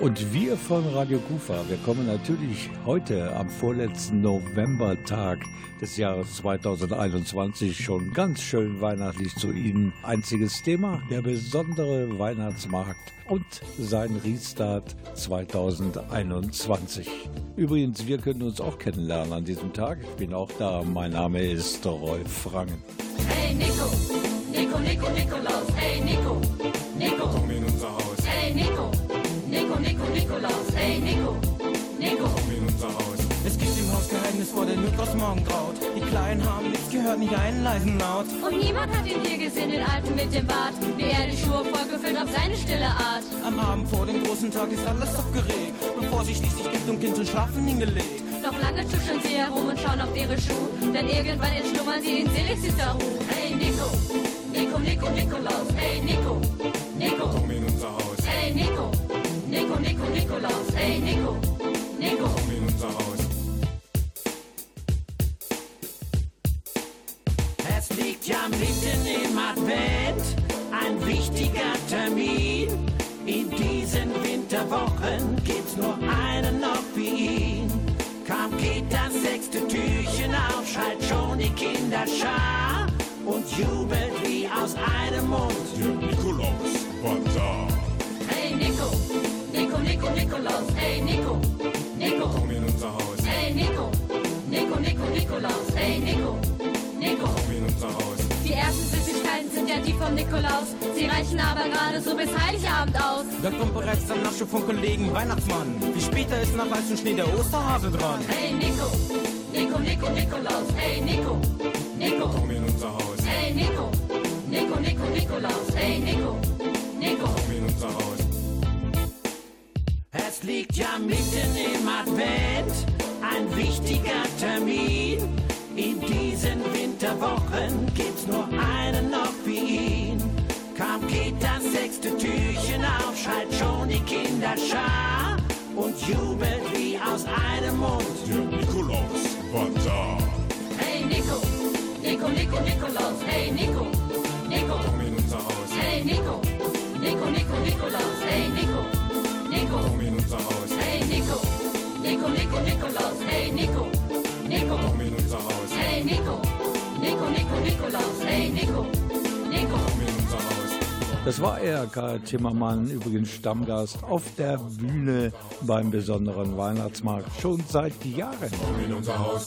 Und wir von Radio Kufa, wir kommen natürlich heute am vorletzten Novembertag des Jahres 2021 schon ganz schön weihnachtlich zu Ihnen. Einziges Thema, der besondere Weihnachtsmarkt und sein Restart 2021. Übrigens, wir können uns auch kennenlernen an diesem Tag. Ich bin auch da. Mein Name ist Rolf Frangen. Hey Nico, Nico, Nico, Nikolaus, hey Nico, hey Nico, Nico. komm in unser Haus. Es gibt im Haus Geheimnis, vor dem Nikolaus morgen graut. Die Kleinen haben nichts gehört, nicht einen leisen Laut. Und niemand hat ihn hier gesehen, den Alten mit dem Bart, wie er die Schuhe vollgefüllt auf seine stille Art. Am Abend vor dem großen Tag ist alles aufgeregt. Bevor sie schließlich gibt und Kind zum Schlafen hingelegt. Doch lange tuscheln sie herum und schauen auf ihre Schuhe, denn irgendwann entschlummern sie in selig süßer Ruhe. Hey Nico, Nico, Nico, Nikolaus, hey Nico, Nico, Komm in unser Haus, hey Nico, Nico, Nico, Nikolaus, hey Nico, Nico. komm in unser Haus. Es liegt ja mitten im Advent, ein wichtiger Termin. In diesen Winterwochen gibt's nur einen noch wie ihn. Kaum geht das sechste Türchen auf, schallt schon die Kinderschar und jubelt wie aus einem Mund. Der Nikolaus war da. Hey Nico, Nico, Nico, Nikolaus, hey Nico, Nico, Komm in unser Haus, hey Nico, Nico, Nico, Nikolaus, hey Nico, Nico. komm in unser Haus. Die ersten Süßigkeiten sind ja die vom Nikolaus, sie reichen aber gerade so bis Heiligabend aus. Da kommt bereits der Nachschub vom Kollegen Weihnachtsmann. Wie später ist nach weißem Schnee der Osterhase dran. Hey Nico, Nico, Nico, Nikolaus, hey Nico, Nico, Komm in unser Haus, hey Nico, Nico, Nico, Nikolaus, hey Nico, Nico. komm in unser Haus. Es liegt ja mitten im Advent, ein wichtiger Termin. In diesen Winterwochen gibt's nur einen noch wie ihn. Kaum geht das sechste Türchen auf, schallt schon die Kinderschar und jubelt wie aus einem Mund. Der Nikolaus war da. Hey Nico, Nico, Nico, Nikolaus, hey Nico, Nico, Komm in unser Haus, hey Nico, Nico, Nico, Nikolaus, hey Nico, Nico, komm in unser Haus, hey Nico, Nico, Nico, Nikolaus, hey Nico, Nico, komm in unser Haus, hey Nico, Nico, Nico, Nikolaus, hey Nico, Nico. komm in unser Haus. Das war er, Karl Timmermann, übrigens Stammgast auf der Bühne beim besonderen Weihnachtsmarkt schon seit Jahren.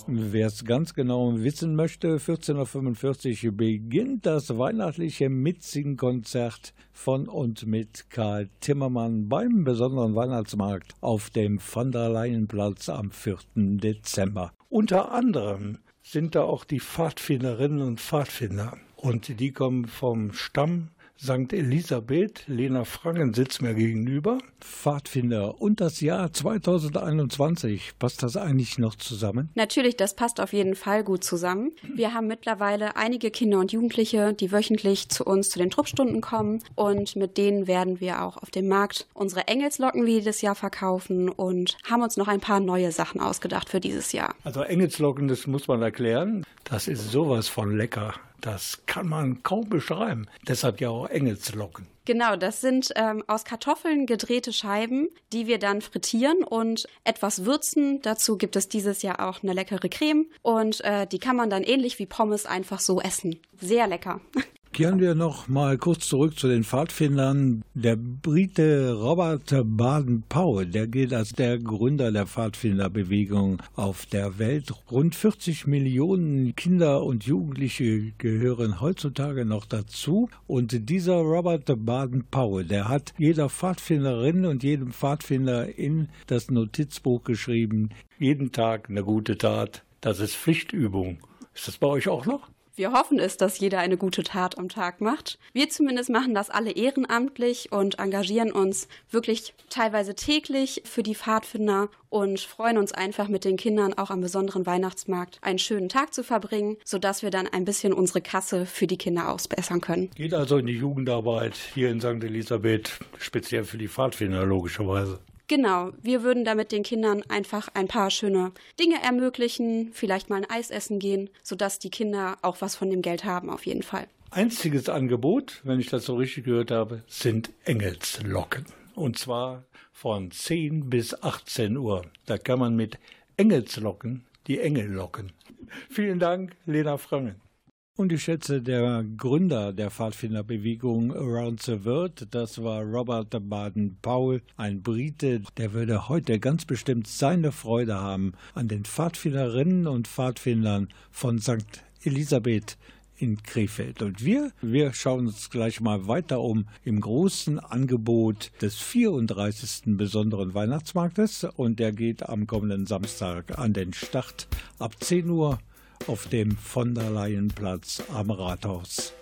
Wer es ganz genau wissen möchte, 14.45 Uhr beginnt das weihnachtliche Mitsingkonzert von und mit Karl Timmermann beim besonderen Weihnachtsmarkt auf dem Van der Leyenplatz am 4. Dezember. Unter anderem sind da auch die Pfadfinderinnen und Pfadfinder. Und die kommen vom Stamm St. Elisabeth, Lena Frangen sitzt mir gegenüber. Pfadfinder und das Jahr 2021, passt das eigentlich noch zusammen? Natürlich, das passt auf jeden Fall gut zusammen. Wir haben mittlerweile einige Kinder und Jugendliche, die wöchentlich zu uns zu den Truppstunden kommen und mit denen werden wir auch auf dem Markt unsere Engelslocken wie jedes Jahr verkaufen und haben uns noch ein paar neue Sachen ausgedacht für dieses Jahr. Also Engelslocken, das muss man erklären. Das ist sowas von lecker. Das kann man kaum beschreiben. Deshalb ja auch Engelslocken. Genau, das sind ähm, aus Kartoffeln gedrehte Scheiben, die wir dann frittieren und etwas würzen. Dazu gibt es dieses Jahr auch eine leckere Creme und äh, die kann man dann ähnlich wie Pommes einfach so essen. Sehr lecker. Kehren wir noch mal kurz zurück zu den Pfadfindern. Der Brite Robert Baden-Powell, der gilt als der Gründer der Pfadfinderbewegung auf der Welt. Rund 40 Millionen Kinder und Jugendliche gehören heutzutage noch dazu. Und dieser Robert Baden-Powell, der hat jeder Pfadfinderin und jedem Pfadfinder in das Notizbuch geschrieben, jeden Tag eine gute Tat. Das ist Pflichtübung. Ist das bei euch auch noch? Wir hoffen es, dass jeder eine gute Tat am Tag macht. Wir zumindest machen das alle ehrenamtlich und engagieren uns wirklich teilweise täglich für die Pfadfinder und freuen uns einfach mit den Kindern auch am besonderen Weihnachtsmarkt einen schönen Tag zu verbringen, sodass wir dann ein bisschen unsere Kasse für die Kinder ausbessern können. Geht also in die Jugendarbeit hier in St. Elisabeth, speziell für die Pfadfinder logischerweise. Genau, wir würden damit den Kindern einfach ein paar schöne Dinge ermöglichen, vielleicht mal ein Eis essen gehen, sodass die Kinder auch was von dem Geld haben, auf jeden Fall. Einziges Angebot, wenn ich das so richtig gehört habe, sind Engelslocken. Und zwar von 10 bis 18 Uhr. Da kann man mit Engelslocken die Engel locken. Vielen Dank, Lena Frangen. Und ich schätze, der Gründer der Pfadfinderbewegung Around the World, das war Robert Baden-Powell, ein Brite, der würde heute ganz bestimmt seine Freude haben an den Pfadfinderinnen und Pfadfindern von St. Elisabeth in Krefeld. Und wir, wir schauen uns gleich mal weiter um im großen Angebot des 34. besonderen Weihnachtsmarktes. Und der geht am kommenden Samstag an den Start ab 10 Uhr auf dem von der Leyenplatz am Rathaus.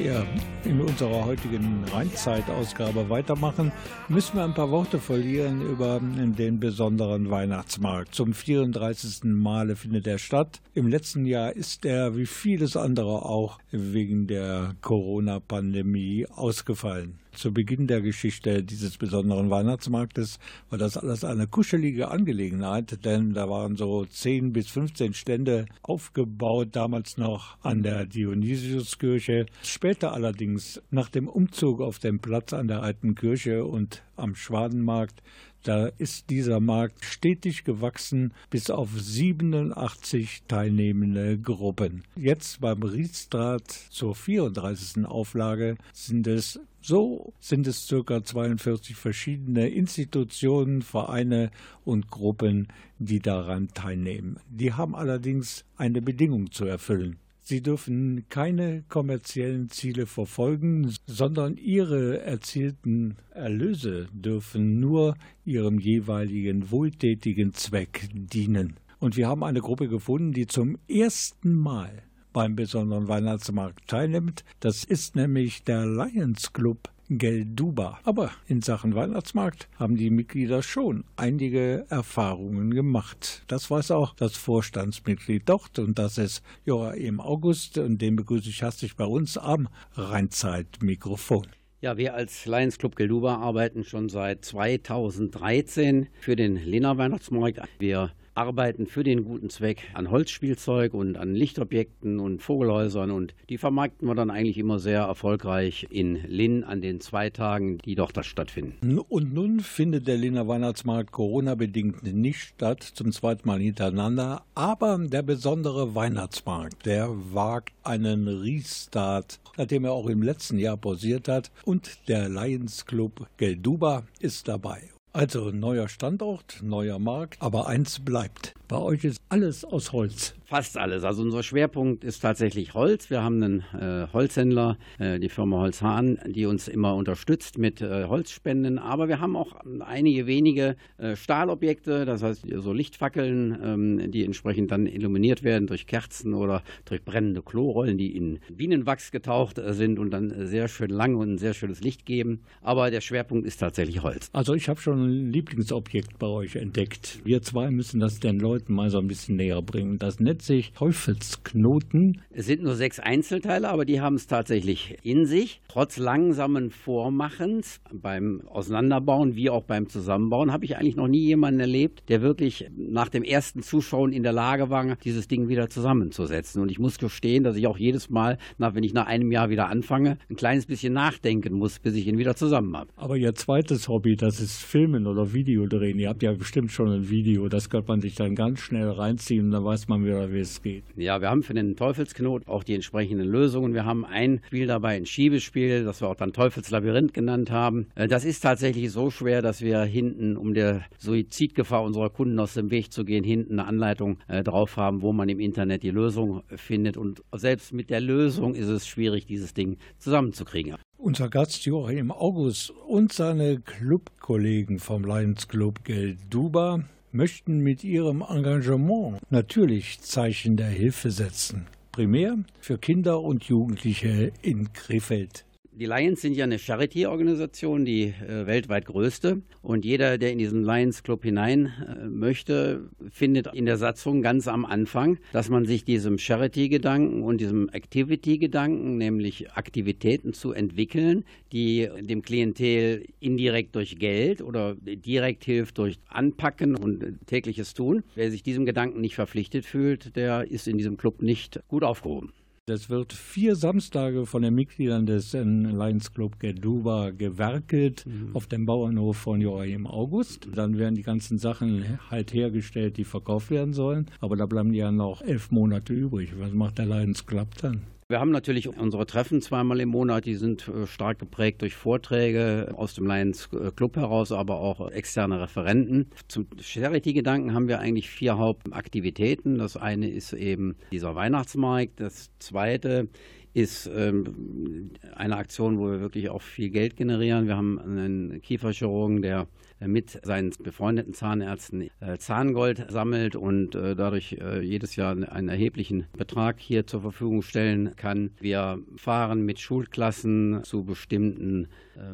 Wir in unserer heutigen Rheinzeit-Ausgabe weitermachen, müssen wir ein paar Worte verlieren über den besonderen Weihnachtsmarkt. Zum 34. Male findet er statt. Im letzten Jahr ist er, wie vieles andere auch, wegen der Corona-Pandemie ausgefallen zu Beginn der Geschichte dieses besonderen Weihnachtsmarktes war das alles eine kuschelige Angelegenheit, denn da waren so 10 bis 15 Stände aufgebaut, damals noch an der Dionysiuskirche. Später allerdings allerdings nach dem Umzug auf den Platz an der alten Kirche und am Schwadenmarkt, da ist dieser Markt stetig gewachsen bis auf 87 teilnehmende Gruppen. Jetzt beim Riedstrat zur 34. Auflage sind es so sind es ca. 42 verschiedene Institutionen, Vereine und Gruppen, die daran teilnehmen. Die haben allerdings eine Bedingung zu erfüllen. Sie dürfen keine kommerziellen Ziele verfolgen, sondern ihre erzielten Erlöse dürfen nur ihrem jeweiligen wohltätigen Zweck dienen. Und wir haben eine Gruppe gefunden, die zum ersten Mal beim besonderen Weihnachtsmarkt teilnimmt. Das ist nämlich der Lions Club Gelduba. Aber in Sachen Weihnachtsmarkt haben die Mitglieder schon einige Erfahrungen gemacht. Das weiß auch das Vorstandsmitglied dort und das ist Joachim August und den begrüße ich herzlich bei uns am Rheinzeit-Mikrofon. Ja, wir als Lions Club Gelduba arbeiten schon seit 2013 für den Lena Weihnachtsmarkt. Wir arbeiten für den guten Zweck an Holzspielzeug und an Lichtobjekten und Vogelhäusern und die vermarkten wir dann eigentlich immer sehr erfolgreich in Linn an den zwei Tagen, die dort da stattfinden. Und nun findet der Linner Weihnachtsmarkt Corona-bedingt nicht statt, zum zweiten Mal hintereinander, aber der besondere Weihnachtsmarkt, der wagt einen Restart, nachdem er auch im letzten Jahr pausiert hat und der Lions Club Gelduba ist dabei. Also neuer Standort, neuer Markt, aber eins bleibt. Bei euch ist alles aus Holz. Fast alles. Also unser Schwerpunkt ist tatsächlich Holz. Wir haben einen äh, Holzhändler, äh, die Firma Holzhahn, die uns immer unterstützt mit äh, Holzspenden. Aber wir haben auch einige wenige äh, Stahlobjekte, das heißt so Lichtfackeln, ähm, die entsprechend dann illuminiert werden durch Kerzen oder durch brennende Klorollen, die in Bienenwachs getaucht äh, sind und dann sehr schön lang und ein sehr schönes Licht geben. Aber der Schwerpunkt ist tatsächlich Holz. Also ich habe schon ein Lieblingsobjekt bei euch entdeckt. Wir zwei müssen das den Leuten mal so ein bisschen näher bringen. Das Netz 40 Teufelsknoten. Es sind nur sechs Einzelteile, aber die haben es tatsächlich in sich. Trotz langsamen Vormachens beim Auseinanderbauen wie auch beim Zusammenbauen habe ich eigentlich noch nie jemanden erlebt, der wirklich nach dem ersten Zuschauen in der Lage war, dieses Ding wieder zusammenzusetzen. Und ich muss gestehen, dass ich auch jedes Mal, nach, wenn ich nach einem Jahr wieder anfange, ein kleines bisschen nachdenken muss, bis ich ihn wieder zusammen habe. Aber Ihr zweites Hobby, das ist Filmen oder Videodrehen. Ihr habt ja bestimmt schon ein Video, das könnte man sich dann ganz schnell reinziehen und dann weiß man wieder, wie es geht. Ja, wir haben für den Teufelsknot auch die entsprechenden Lösungen. Wir haben ein Spiel dabei, ein Schiebespiel, das wir auch dann Teufelslabyrinth genannt haben. Äh, das ist tatsächlich so schwer, dass wir hinten, um der Suizidgefahr unserer Kunden aus dem Weg zu gehen, hinten eine Anleitung äh, drauf haben, wo man im Internet die Lösung findet. Und selbst mit der Lösung ist es schwierig, dieses Ding zusammenzukriegen. Unser Gast Joachim August und seine Clubkollegen vom Lions Club Gelduba möchten mit ihrem Engagement natürlich Zeichen der Hilfe setzen. Primär für Kinder und Jugendliche in Krefeld. Die Lions sind ja eine Charity-Organisation, die äh, weltweit größte. Und jeder, der in diesen Lions Club hinein äh, möchte, findet in der Satzung ganz am Anfang, dass man sich diesem Charity-Gedanken und diesem Activity-Gedanken, nämlich Aktivitäten zu entwickeln, die dem Klientel indirekt durch Geld oder direkt hilft durch Anpacken und tägliches Tun. Wer sich diesem Gedanken nicht verpflichtet fühlt, der ist in diesem Club nicht gut aufgehoben. Es wird vier Samstage von den Mitgliedern des Lions Club Geduba gewerkelt mhm. auf dem Bauernhof von Joachim August. Dann werden die ganzen Sachen halt hergestellt, die verkauft werden sollen. Aber da bleiben ja noch elf Monate übrig. Was macht der Lions Club dann? Wir haben natürlich unsere Treffen zweimal im Monat, die sind äh, stark geprägt durch Vorträge aus dem Lions äh, Club heraus, aber auch externe Referenten. Zum Charity-Gedanken haben wir eigentlich vier Hauptaktivitäten. Das eine ist eben dieser Weihnachtsmarkt. Das zweite ist ähm, eine Aktion, wo wir wirklich auch viel Geld generieren. Wir haben einen Kieferchirurgen, der mit seinen befreundeten Zahnärzten äh, Zahngold sammelt und äh, dadurch äh, jedes Jahr einen erheblichen Betrag hier zur Verfügung stellen kann. Wir fahren mit Schulklassen zu bestimmten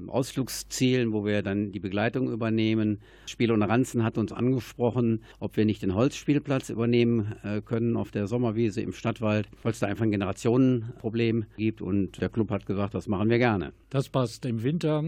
Ausflugszielen, wo wir dann die Begleitung übernehmen. Spiel und Ranzen hat uns angesprochen, ob wir nicht den Holzspielplatz übernehmen können auf der Sommerwiese im Stadtwald, weil es da einfach ein Generationenproblem gibt und der Club hat gesagt, das machen wir gerne. Das passt im Winter,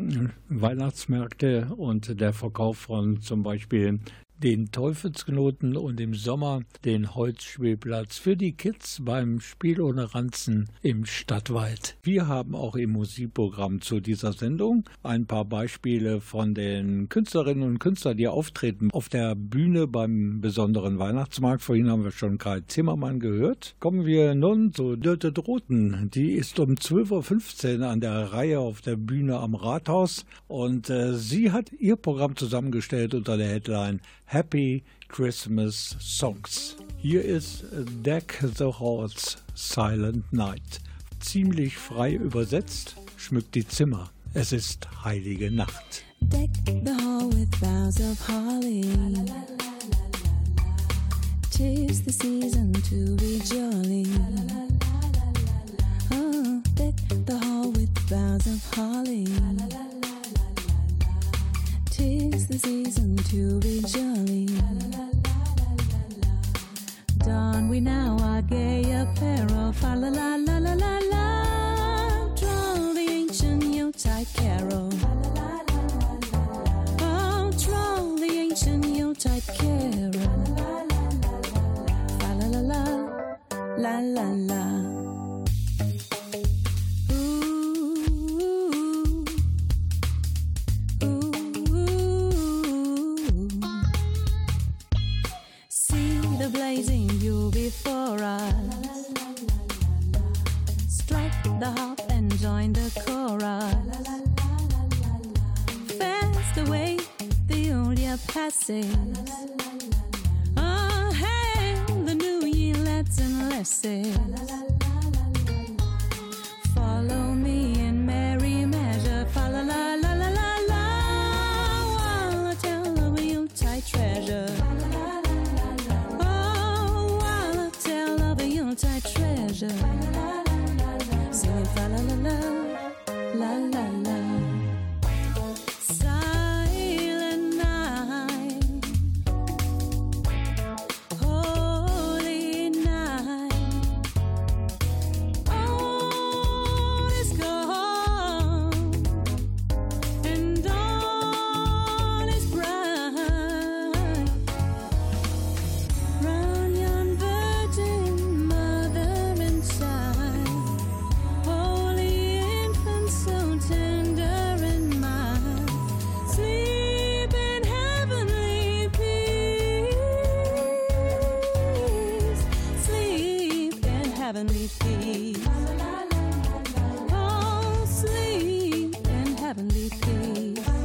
Weihnachtsmärkte und der Verkauf von zum Beispiel den Teufelsknoten und im Sommer den Holzspielplatz für die Kids beim Spiel ohne Ranzen im Stadtwald. Wir haben auch im Musikprogramm zu dieser Sendung ein paar Beispiele von den Künstlerinnen und Künstlern, die auftreten auf der Bühne beim besonderen Weihnachtsmarkt. Vorhin haben wir schon Karl Zimmermann gehört. Kommen wir nun zu Dörte Droten. Die ist um 12.15 Uhr an der Reihe auf der Bühne am Rathaus und äh, sie hat ihr Programm zusammengestellt unter der Headline Happy Christmas Songs. Hier ist Deck the Halls Silent Night. Ziemlich frei übersetzt, schmückt die Zimmer. Es ist heilige Nacht. Deck the hall with boughs of holly. Tis the season to be jolly. Oh, deck the hall with boughs of holly. Tis the season to be jolly. Don we now our heavenly peace. Sleep in heavenly peace.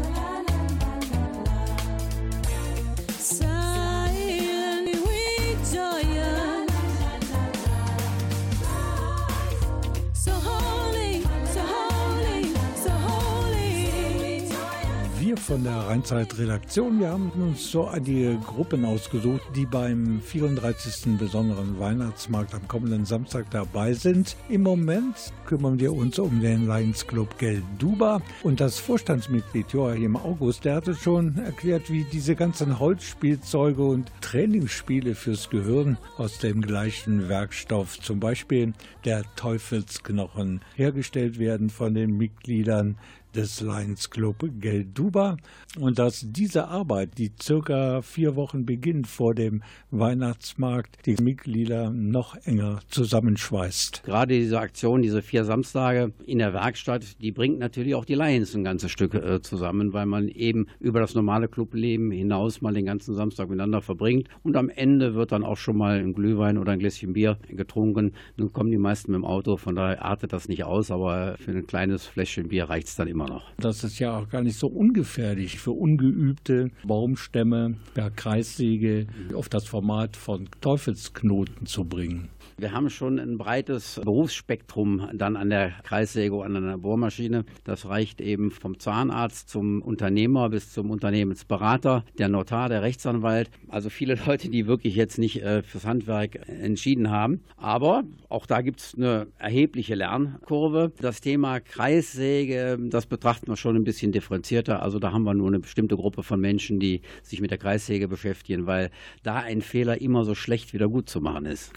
Von der Rheinzeit-Redaktion, wir haben uns so einige Gruppen ausgesucht, die beim 34. besonderen Weihnachtsmarkt am kommenden Samstag dabei sind. Im Moment kümmern wir uns um den Lions Club Gelduba und das Vorstandsmitglied Joachim August, der hatte schon erklärt, wie diese ganzen Holzspielzeuge und Trainingsspiele fürs Gehirn aus dem gleichen Werkstoff, zum Beispiel der Teufelsknochen, hergestellt werden von den Mitgliedern des Lions Club Gelduba und dass diese Arbeit, die circa vier Wochen beginnt vor dem Weihnachtsmarkt, die Mitglieder noch enger zusammenschweißt. Gerade diese Aktion, diese vier Samstage in der Werkstatt, die bringt natürlich auch die Lions ein ganzes Stück äh, zusammen, weil man eben über das normale Clubleben hinaus mal den ganzen Samstag miteinander verbringt und am Ende wird dann auch schon mal ein Glühwein oder ein Gläschen Bier getrunken. Nun kommen die meisten mit dem Auto, von daher artet das nicht aus, aber für ein kleines Fläschchen Bier reicht es dann immer noch. Das ist ja auch gar nicht so ungefährlich für ungeübte Baumstämme per Kreissäge auf das Format von Teufelsknoten zu bringen. Wir haben schon ein breites Berufsspektrum dann an der Kreissäge an der Bohrmaschine. Das reicht eben vom Zahnarzt zum Unternehmer bis zum Unternehmensberater, der Notar, der Rechtsanwalt. Also viele Leute, die wirklich jetzt nicht äh, fürs Handwerk entschieden haben. Aber auch da gibt es eine erhebliche Lernkurve. Das Thema Kreissäge, das betrachten wir schon ein bisschen differenzierter. Also da haben wir nur eine bestimmte Gruppe von Menschen, die sich mit der Kreissäge beschäftigen, weil da ein Fehler immer so schlecht wieder gut zu machen ist.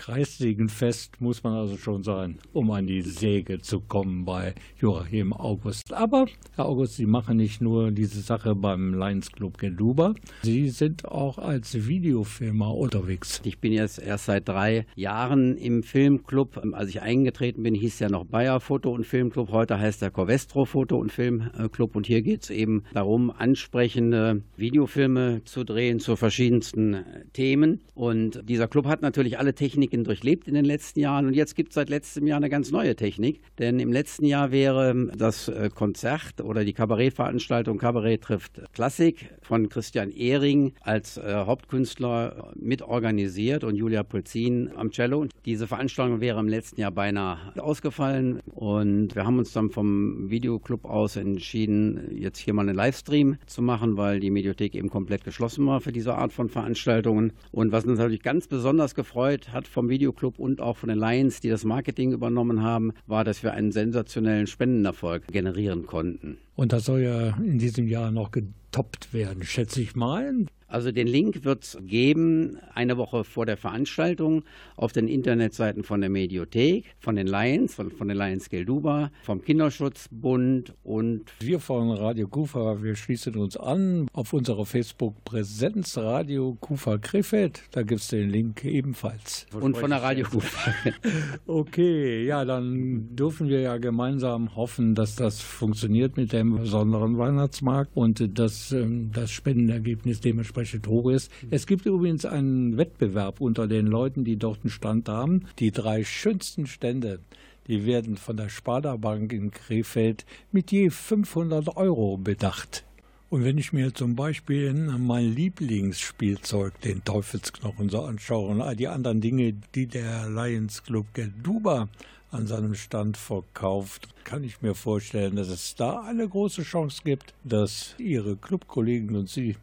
Kreissägenfest muss man also schon sein, um an die Säge zu kommen bei Joachim August. Aber, Herr August, Sie machen nicht nur diese Sache beim Lions Club Geduba, Sie sind auch als Videofilmer unterwegs. Ich bin jetzt erst seit drei Jahren im Filmclub. Als ich eingetreten bin, hieß ja noch Bayer Foto- und Filmclub. Heute heißt er Covestro Foto- und Filmclub. Und hier geht es eben darum, ansprechende Videofilme zu drehen zu verschiedensten Themen. Und dieser Club hat natürlich alle Techniken durchlebt in den letzten Jahren. Und jetzt gibt es seit letztem Jahr eine ganz neue Technik. Denn im letzten Jahr wäre das Konzert oder die Kabarettveranstaltung Kabarett trifft Klassik von Christian Ehring als äh, Hauptkünstler mitorganisiert und Julia Polzin am Cello. Diese Veranstaltung wäre im letzten Jahr beinahe ausgefallen und wir haben uns dann vom Videoclub aus entschieden, jetzt hier mal einen Livestream zu machen, weil die Mediothek eben komplett geschlossen war für diese Art von Veranstaltungen. Und was uns natürlich ganz besonders gefreut hat vom Videoclub und auch von den Lions, die das Marketing übernommen haben, war, dass wir einen sensationellen Spendenerfolg generieren konnten. Und das soll ja in diesem Jahr noch getoppt werden, schätze ich mal. Also den Link wird es geben, eine Woche vor der Veranstaltung, auf den Internetseiten von der Mediothek, von den Lions, von, von den Lions Gelduba, vom Kinderschutzbund und... Wir von Radio Kufa, wir schließen uns an auf unserer Facebook-Präsenz Radio Kufa Krefeld. Da gibt es den Link ebenfalls. Und von der Radio Kufa. okay, ja, dann dürfen wir ja gemeinsam hoffen, dass das funktioniert mit dem besonderen Weihnachtsmarkt und dass ähm, das Spendenergebnis dementsprechend entsprechend hoch ist. Es gibt übrigens einen Wettbewerb unter den Leuten, die dort einen Stand haben. Die drei schönsten Stände, die werden von der Sparda Bank in Krefeld mit je 500 Euro bedacht. Und wenn ich mir zum Beispiel mein Lieblingsspielzeug, den Teufelsknochen, so anschaue und all die anderen Dinge, die der Lions Club Gelduba an seinem Stand verkauft, kann ich mir vorstellen, dass es da eine große Chance gibt, dass Ihre Clubkollegen und Sie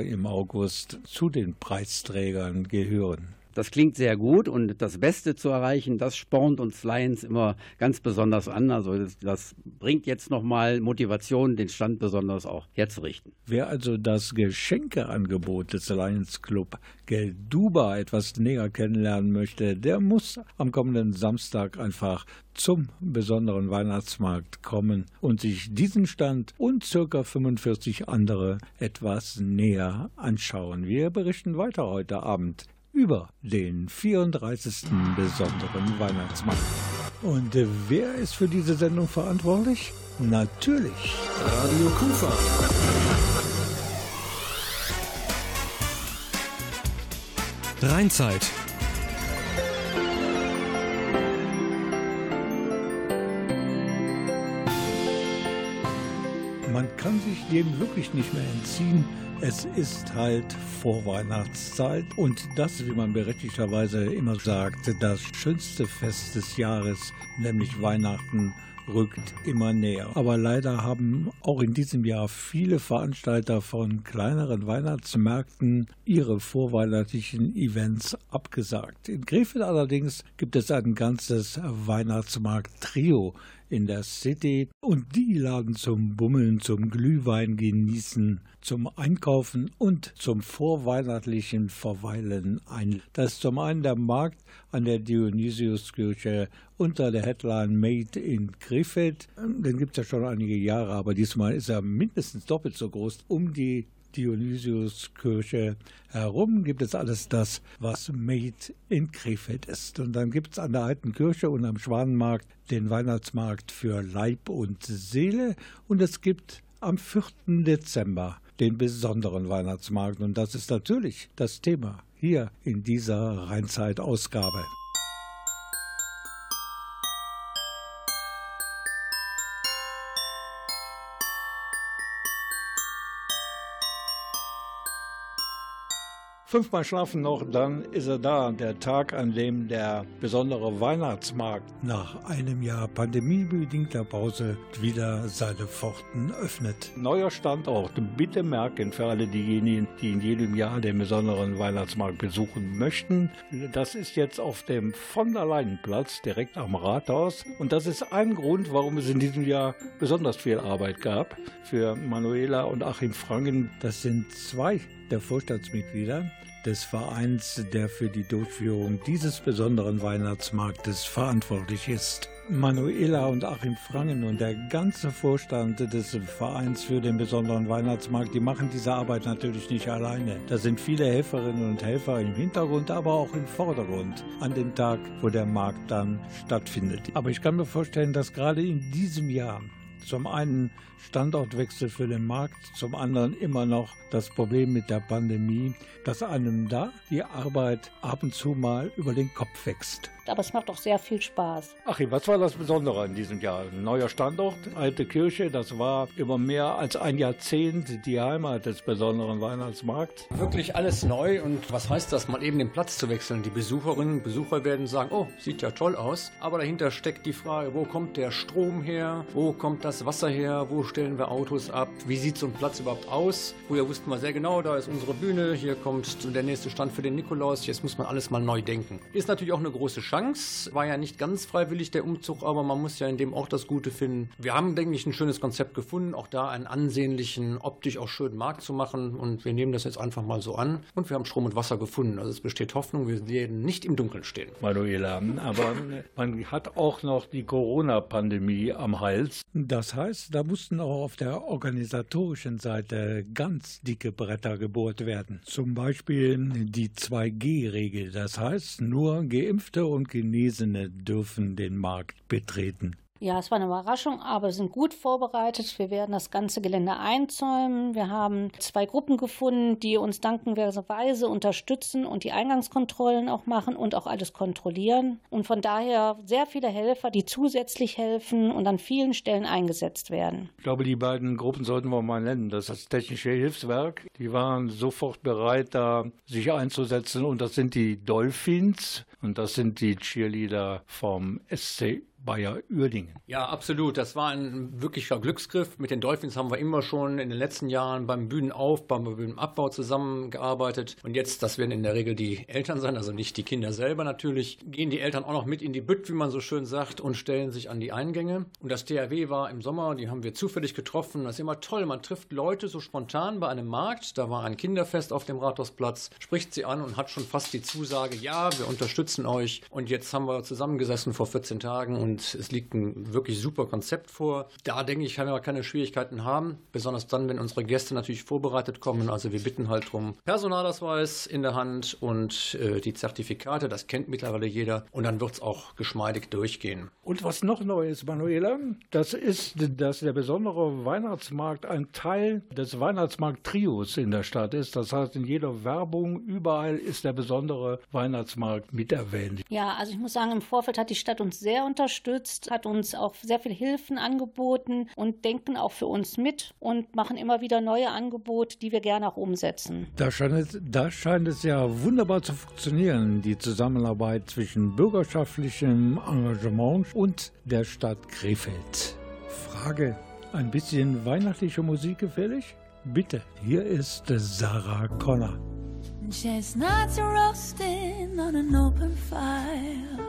im August zu den Preisträgern gehören. Das klingt sehr gut und das Beste zu erreichen, das spornt uns Lions immer ganz besonders an. Also das, das bringt jetzt nochmal Motivation, den Stand besonders auch herzurichten. Wer also das Geschenkeangebot des Lions Club Gelduba etwas näher kennenlernen möchte, der muss am kommenden Samstag einfach zum besonderen Weihnachtsmarkt kommen und sich diesen Stand und circa 45 andere etwas näher anschauen. Wir berichten weiter heute Abend über den 34. besonderen Weihnachtsmarkt. Und äh, wer ist für diese Sendung verantwortlich? Natürlich Radio Kufa. Rheinzeit. Man kann sich dem wirklich nicht mehr entziehen. Es ist halt Vorweihnachtszeit und das, wie man berechtigterweise immer sagt, das schönste Fest des Jahres, nämlich Weihnachten, rückt immer näher. Aber leider haben auch in diesem Jahr viele Veranstalter von kleineren Weihnachtsmärkten ihre vorweihnachtlichen Events abgesagt. In Krefeld allerdings gibt es ein ganzes Weihnachtsmarkt-Trio in der City und die laden zum Bummeln, zum Glühwein genießen, zum Einkaufen und zum vorweihnachtlichen Verweilen ein. Das ist zum einen der Markt an der Dionysiuskirche unter der Headline Made in Krefeld. Den gibt es ja schon einige Jahre, aber diesmal ist er mindestens doppelt so groß um die Dionysiuskirche herum gibt es alles das, was Made in Krefeld ist. Und dann gibt es an der alten Kirche und am Schwanenmarkt den Weihnachtsmarkt für Leib und Seele. Und es gibt am 4. Dezember den besonderen Weihnachtsmarkt. Und das ist natürlich das Thema hier in dieser Rheinzeit-Ausgabe. Fünfmal schlafen noch, dann ist er da, der Tag, an dem der besondere Weihnachtsmarkt nach einem Jahr pandemiebedingter Pause wieder seine Pforten öffnet. Neuer Standort, bitte merken für alle diejenigen, die in jedem Jahr den besonderen Weihnachtsmarkt besuchen möchten. Das ist jetzt auf dem von der Leinenplatz direkt am Rathaus und das ist ein Grund, warum es in diesem Jahr besonders viel Arbeit gab für Manuela und Achim Frangen. Das sind zwei der Vorstandsmitglieder des Vereins, der für die Durchführung dieses besonderen Weihnachtsmarktes verantwortlich ist. Manuela und Achim Frangen und der ganze Vorstand des Vereins für den besonderen Weihnachtsmarkt, die machen diese Arbeit natürlich nicht alleine. Da sind viele Helferinnen und Helfer im Hintergrund, aber auch im Vordergrund an dem Tag, wo der Markt dann stattfindet. Aber ich kann mir vorstellen, dass gerade in diesem Jahr zum einen Standortwechsel für den Markt, zum anderen immer noch das Problem mit der Pandemie, dass einem da die Arbeit ab und zu mal über den Kopf wächst. Aber es macht auch sehr viel Spaß. Achim, was war das Besondere in diesem Jahr? Ein neuer Standort, alte Kirche, das war über mehr als ein Jahrzehnt die Heimat des besonderen Weihnachtsmarkts. Wirklich alles neu und was heißt das, mal eben den Platz zu wechseln? Die Besucherinnen und Besucher werden sagen, oh, sieht ja toll aus, aber dahinter steckt die Frage, wo kommt der Strom her? Wo kommt das Wasser her? Wo stellen wir Autos ab? Wie sieht so ein Platz überhaupt aus? Früher wussten wir sehr genau, da ist unsere Bühne, hier kommt der nächste Stand für den Nikolaus, jetzt muss man alles mal neu denken. Ist natürlich auch eine große Chance. War ja nicht ganz freiwillig der Umzug, aber man muss ja in dem auch das Gute finden. Wir haben, denke ich, ein schönes Konzept gefunden, auch da einen ansehnlichen, optisch auch schönen Markt zu machen und wir nehmen das jetzt einfach mal so an und wir haben Strom und Wasser gefunden. Also es besteht Hoffnung, wir werden nicht im Dunkeln stehen. Manuela, aber man hat auch noch die Corona-Pandemie am Hals. Das heißt, da mussten auch auf der organisatorischen Seite ganz dicke Bretter gebohrt werden. Zum Beispiel die 2G-Regel. Das heißt, nur Geimpfte und Genesene dürfen den Markt betreten. Ja, es war eine Überraschung, aber wir sind gut vorbereitet. Wir werden das ganze Gelände einzäumen. Wir haben zwei Gruppen gefunden, die uns dankenswerterweise unterstützen und die Eingangskontrollen auch machen und auch alles kontrollieren. Und von daher sehr viele Helfer, die zusätzlich helfen und an vielen Stellen eingesetzt werden. Ich glaube, die beiden Gruppen sollten wir mal nennen. Das ist das Technische Hilfswerk. Die waren sofort bereit, da sich einzusetzen. Und das sind die Dolphins und das sind die Cheerleader vom SC Bayer Uerdingen. Ja, absolut. Das war ein wirklicher Glücksgriff. Mit den Dolphins haben wir immer schon in den letzten Jahren beim Bühnenauf, beim Bühnenabbau zusammengearbeitet. Und jetzt, das werden in der Regel die Eltern sein, also nicht die Kinder selber natürlich, gehen die Eltern auch noch mit in die Bütt, wie man so schön sagt, und stellen sich an die Eingänge. Und das THW war im Sommer, die haben wir zufällig getroffen. Das ist immer toll. Man trifft Leute so spontan bei einem Markt. Da war ein Kinderfest auf dem Rathausplatz, spricht sie an und hat schon fast die Zusage, ja, wir unterstützen euch. Und jetzt haben wir zusammengesessen vor 14 Tagen und es liegt ein wirklich super Konzept vor. Da denke ich, kann man keine Schwierigkeiten haben, besonders dann, wenn unsere Gäste natürlich vorbereitet kommen. Also wir bitten halt darum, Personalausweis in der Hand und äh, die Zertifikate, das kennt mittlerweile jeder und dann wird es auch geschmeidig durchgehen. Und was noch neu ist, Manuela, das ist, dass der besondere Weihnachtsmarkt ein Teil des Weihnachtsmarkt-Trios in der Stadt ist. Das heißt, in jeder Werbung, überall ist der besondere Weihnachtsmarkt mit erwähnt. Ja, also ich muss sagen, im Vorfeld hat die Stadt uns sehr unterstützt, hat uns auch sehr viel Hilfen angeboten und denken auch für uns mit und machen immer wieder neue Angebote, die wir gerne auch umsetzen. Da scheint, es, da scheint es ja wunderbar zu funktionieren, die Zusammenarbeit zwischen bürgerschaftlichem Engagement und der Stadt Krefeld. Frage, ein bisschen weihnachtliche Musik gefällig? Bitte, hier ist Sarah Connor. Chestnuts roasting on an open fire.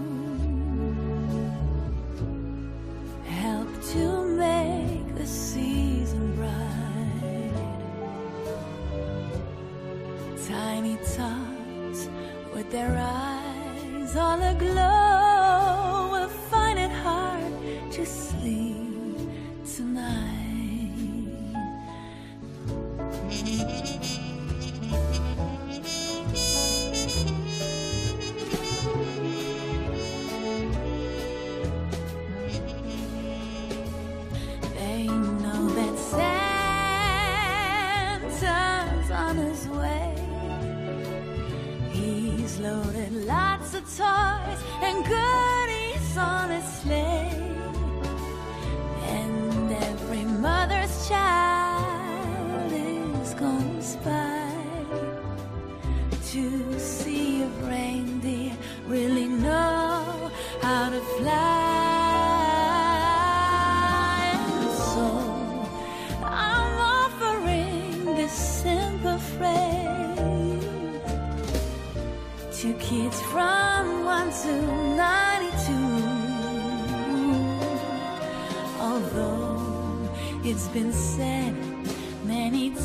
their eyes all aglow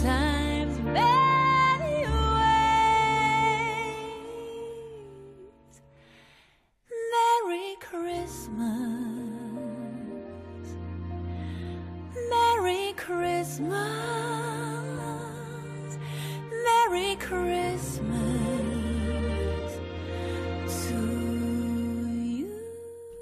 Merry Christmas. Merry Christmas. Merry Christmas.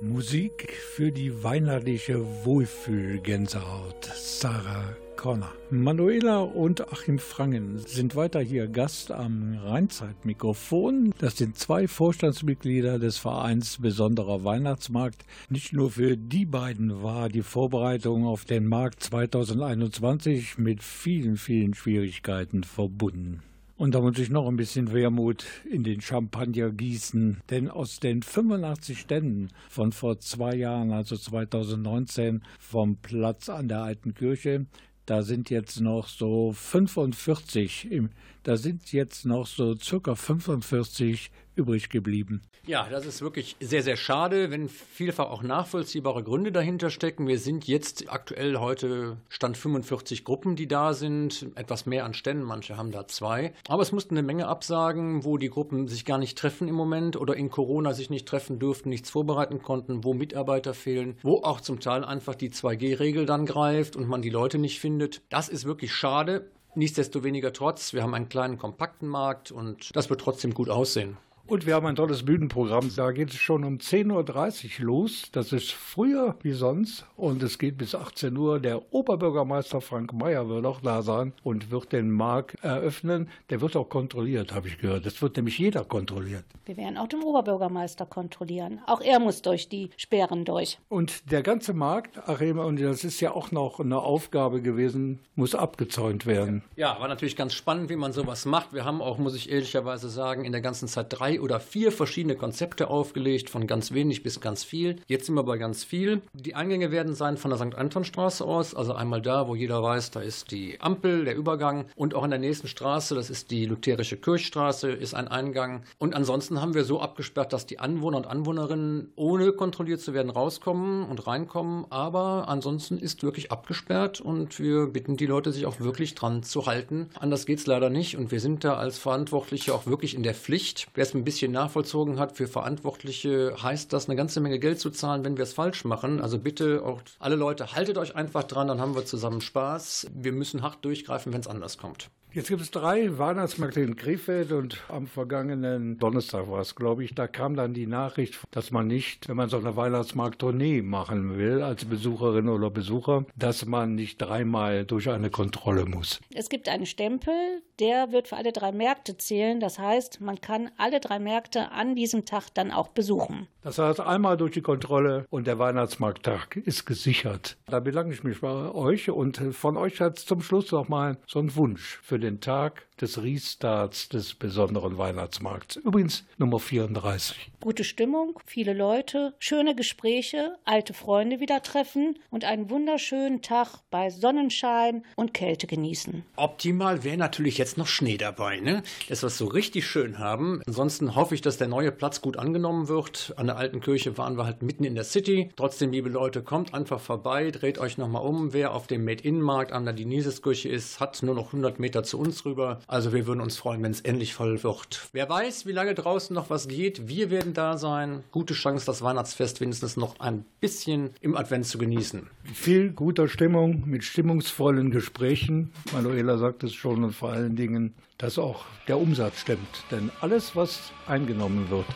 Musik für die weihnachtliche Wohlfühlgänsehaut. Sarah Connor. Manuela und Achim Frangen sind weiter hier Gast am Rheinzeitmikrofon. Das sind zwei Vorstandsmitglieder des Vereins Besonderer Weihnachtsmarkt. Nicht nur für die beiden war die Vorbereitung auf den Markt 2021 mit vielen, vielen Schwierigkeiten verbunden. Und da muss ich noch ein bisschen Wermut in den Champagner gießen, denn aus den 85 Ständen von vor zwei Jahren, also 2019, vom Platz an der Alten Kirche, da sind jetzt noch so 45, im, da sind jetzt noch so circa 45 übrig geblieben. Ja, das ist wirklich sehr, sehr schade, wenn vielfach auch nachvollziehbare Gründe dahinter stecken. Wir sind jetzt aktuell heute Stand 45 Gruppen, die da sind, etwas mehr an Ständen, manche haben da zwei. Aber es mussten eine Menge absagen, wo die Gruppen sich gar nicht treffen im Moment oder in Corona sich nicht treffen durften, nichts vorbereiten konnten, wo Mitarbeiter fehlen, wo auch zum Teil einfach die 2G-Regel dann greift und man die Leute nicht findet. Das ist wirklich schade. Nichtsdestoweniger trotz, wir haben einen kleinen kompakten Markt und das wird trotzdem gut aussehen. Und wir haben ein tolles Bühnenprogramm. Da geht es schon um 10.30 Uhr los. Das ist früher wie sonst. Und es geht bis 18 Uhr. Der Oberbürgermeister Frank Mayer wird auch da sein und wird den Markt eröffnen. Der wird auch kontrolliert, habe ich gehört. Das wird nämlich jeder kontrolliert. Wir werden auch den Oberbürgermeister kontrollieren. Auch er muss durch die Sperren durch. Und der ganze Markt, Arema, und das ist ja auch noch eine Aufgabe gewesen, muss abgezäunt werden. Ja, war natürlich ganz spannend, wie man sowas macht. Wir haben auch, muss ich ehrlicherweise sagen, in der ganzen Zeit drei oder vier verschiedene Konzepte aufgelegt, von ganz wenig bis ganz viel. Jetzt sind wir bei ganz viel. Die Eingänge werden sein von der St. Antonstraße aus, also einmal da, wo jeder weiß, da ist die Ampel, der Übergang und auch in der nächsten Straße, das ist die lutherische Kirchstraße, ist ein Eingang. Und ansonsten haben wir so abgesperrt, dass die Anwohner und Anwohnerinnen ohne kontrolliert zu werden rauskommen und reinkommen, aber ansonsten ist wirklich abgesperrt und wir bitten die Leute, sich auch wirklich dran zu halten. Anders geht es leider nicht und wir sind da als Verantwortliche auch wirklich in der Pflicht. Wer es ein bisschen nachvollzogen hat, für Verantwortliche heißt das eine ganze Menge Geld zu zahlen, wenn wir es falsch machen. Also bitte auch alle Leute, haltet euch einfach dran, dann haben wir zusammen Spaß. Wir müssen hart durchgreifen, wenn es anders kommt. Jetzt gibt es drei Weihnachtsmärkte in Krefeld und am vergangenen Donnerstag war es, glaube ich, da kam dann die Nachricht, dass man nicht, wenn man so eine Weihnachtsmarkttournee machen will, als Besucherin oder Besucher, dass man nicht dreimal durch eine Kontrolle muss. Es gibt einen Stempel, der wird für alle drei Märkte zählen. Das heißt, man kann alle drei Märkte an diesem Tag dann auch besuchen. Das heißt, einmal durch die Kontrolle und der Weihnachtsmarkttag ist gesichert. Da bedanke ich mich bei euch und von euch hat zum Schluss noch mal so ein Wunsch für den Tag des Restarts des besonderen Weihnachtsmarkts. Übrigens Nummer 34. Gute Stimmung, viele Leute, schöne Gespräche, alte Freunde wieder treffen und einen wunderschönen Tag bei Sonnenschein und Kälte genießen. Optimal wäre natürlich jetzt noch Schnee dabei, ne? Dass wir es so richtig schön haben. Ansonsten hoffe ich, dass der neue Platz gut angenommen wird. An der alten Kirche waren wir halt mitten in der City. Trotzdem, liebe Leute, kommt einfach vorbei, dreht euch nochmal um. Wer auf dem Made-In-Markt an der Dinises-Kirche ist, hat nur noch 100 Meter zu uns rüber. Also wir würden uns freuen, wenn es endlich voll wird. Wer weiß, wie lange draußen noch was geht. Wir werden da sein. Gute Chance, das Weihnachtsfest wenigstens noch ein bisschen im Advent zu genießen. Viel guter Stimmung mit stimmungsvollen Gesprächen. Manuela sagt es schon und vor allen Dingen, dass auch der Umsatz stimmt. Denn alles, was eingenommen wird,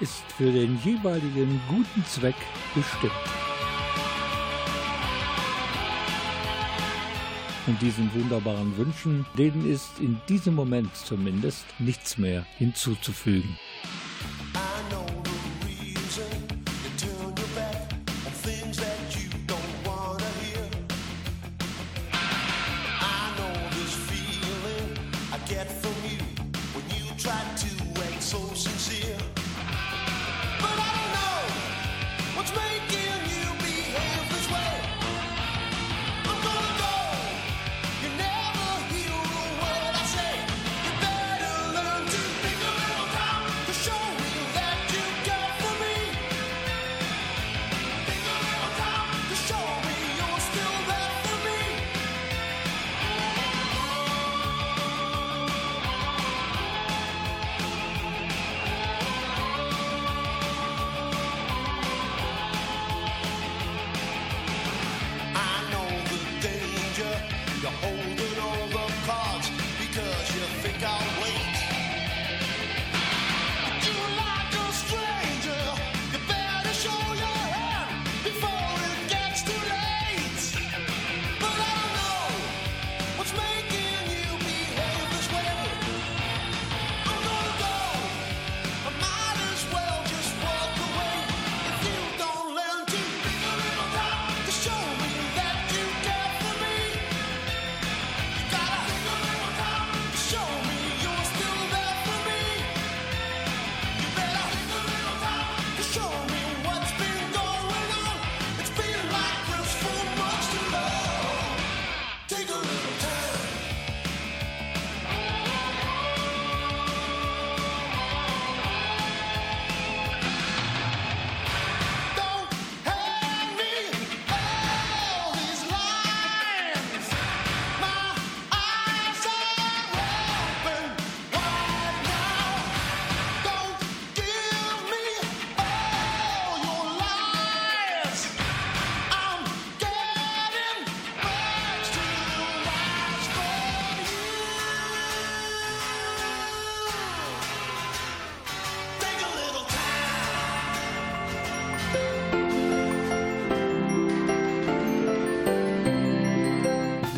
ist für den jeweiligen guten Zweck bestimmt. Und diesen wunderbaren Wünschen, denen ist in diesem Moment zumindest nichts mehr hinzuzufügen. I know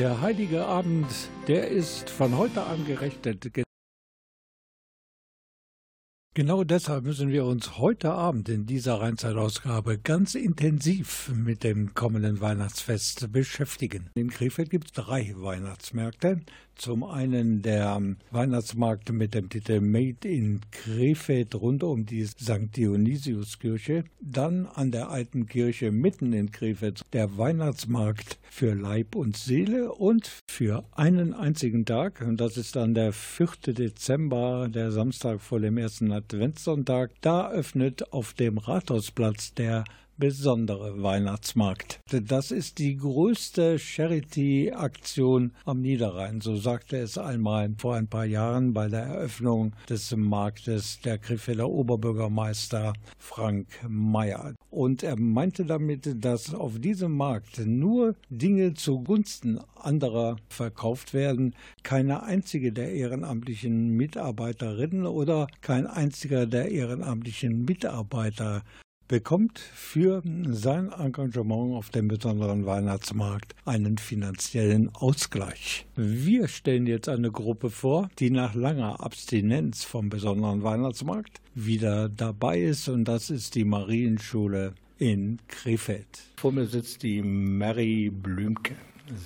Der heilige Abend, der ist von heute an gerechnet. Genau deshalb müssen wir uns heute Abend in dieser Rheinzeitausgabe ganz intensiv mit dem kommenden Weihnachtsfest beschäftigen. In Krefeld gibt es drei Weihnachtsmärkte. Zum einen der Weihnachtsmarkt mit dem Titel Made in Krefeld rund um die St. Dionysiuskirche. Dann an der alten Kirche mitten in Krefeld der Weihnachtsmarkt für Leib und Seele und für einen einzigen Tag. Und das ist dann der 4. Dezember, der Samstag vor dem ersten Adventssonntag. Da öffnet auf dem Rathausplatz der besondere Weihnachtsmarkt. Das ist die größte Charity-Aktion am Niederrhein, so sagte es einmal vor ein paar Jahren bei der Eröffnung des Marktes der Krefelder Oberbürgermeister Frank Mayer. Und er meinte damit, dass auf diesem Markt nur Dinge zugunsten anderer verkauft werden, keine einzige der ehrenamtlichen Mitarbeiterinnen oder kein einziger der ehrenamtlichen Mitarbeiter bekommt für sein Engagement auf dem besonderen Weihnachtsmarkt einen finanziellen Ausgleich. Wir stellen jetzt eine Gruppe vor, die nach langer Abstinenz vom besonderen Weihnachtsmarkt wieder dabei ist und das ist die Marienschule in Krefeld. Vor mir sitzt die Mary Blümke.